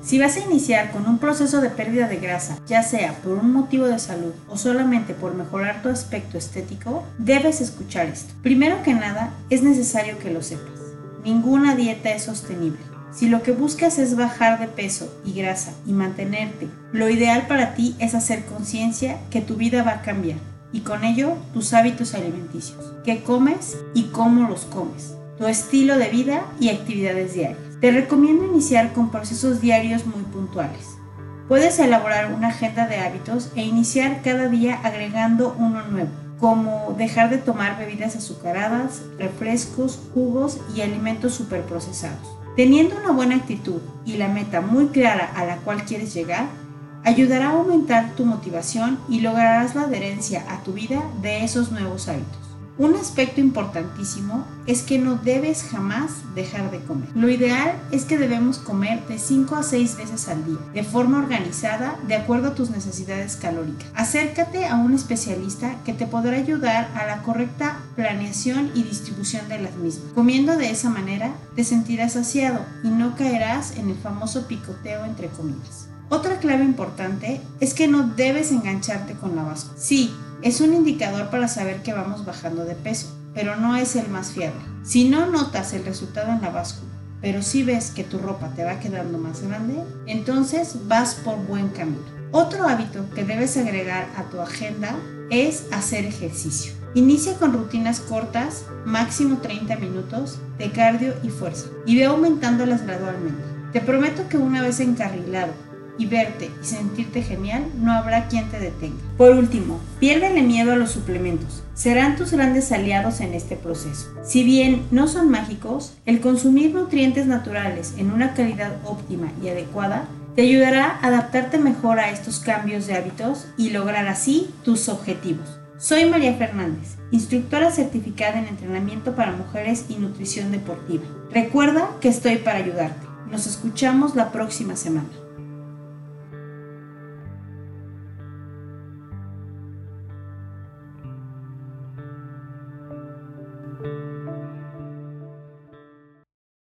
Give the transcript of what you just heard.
Si vas a iniciar con un proceso de pérdida de grasa, ya sea por un motivo de salud o solamente por mejorar tu aspecto estético, debes escuchar esto. Primero que nada, es necesario que lo sepas. Ninguna dieta es sostenible. Si lo que buscas es bajar de peso y grasa y mantenerte, lo ideal para ti es hacer conciencia que tu vida va a cambiar y con ello tus hábitos alimenticios, qué comes y cómo los comes, tu estilo de vida y actividades diarias. Te recomiendo iniciar con procesos diarios muy puntuales. Puedes elaborar una agenda de hábitos e iniciar cada día agregando uno nuevo, como dejar de tomar bebidas azucaradas, refrescos, jugos y alimentos superprocesados. Teniendo una buena actitud y la meta muy clara a la cual quieres llegar, ayudará a aumentar tu motivación y lograrás la adherencia a tu vida de esos nuevos hábitos. Un aspecto importantísimo es que no debes jamás dejar de comer. Lo ideal es que debemos comer de 5 a 6 veces al día, de forma organizada, de acuerdo a tus necesidades calóricas. Acércate a un especialista que te podrá ayudar a la correcta planeación y distribución de las mismas. Comiendo de esa manera, te sentirás saciado y no caerás en el famoso picoteo entre comidas. Otra clave importante es que no debes engancharte con la báscula. Sí, es un indicador para saber que vamos bajando de peso, pero no es el más fiable. Si no notas el resultado en la báscula, pero si ves que tu ropa te va quedando más grande, entonces vas por buen camino. Otro hábito que debes agregar a tu agenda es hacer ejercicio. Inicia con rutinas cortas, máximo 30 minutos, de cardio y fuerza, y ve aumentándolas gradualmente. Te prometo que una vez encarrilado y verte y sentirte genial, no habrá quien te detenga. Por último, piérdele miedo a los suplementos. Serán tus grandes aliados en este proceso. Si bien no son mágicos, el consumir nutrientes naturales en una calidad óptima y adecuada te ayudará a adaptarte mejor a estos cambios de hábitos y lograr así tus objetivos. Soy María Fernández, instructora certificada en entrenamiento para mujeres y nutrición deportiva. Recuerda que estoy para ayudarte. Nos escuchamos la próxima semana.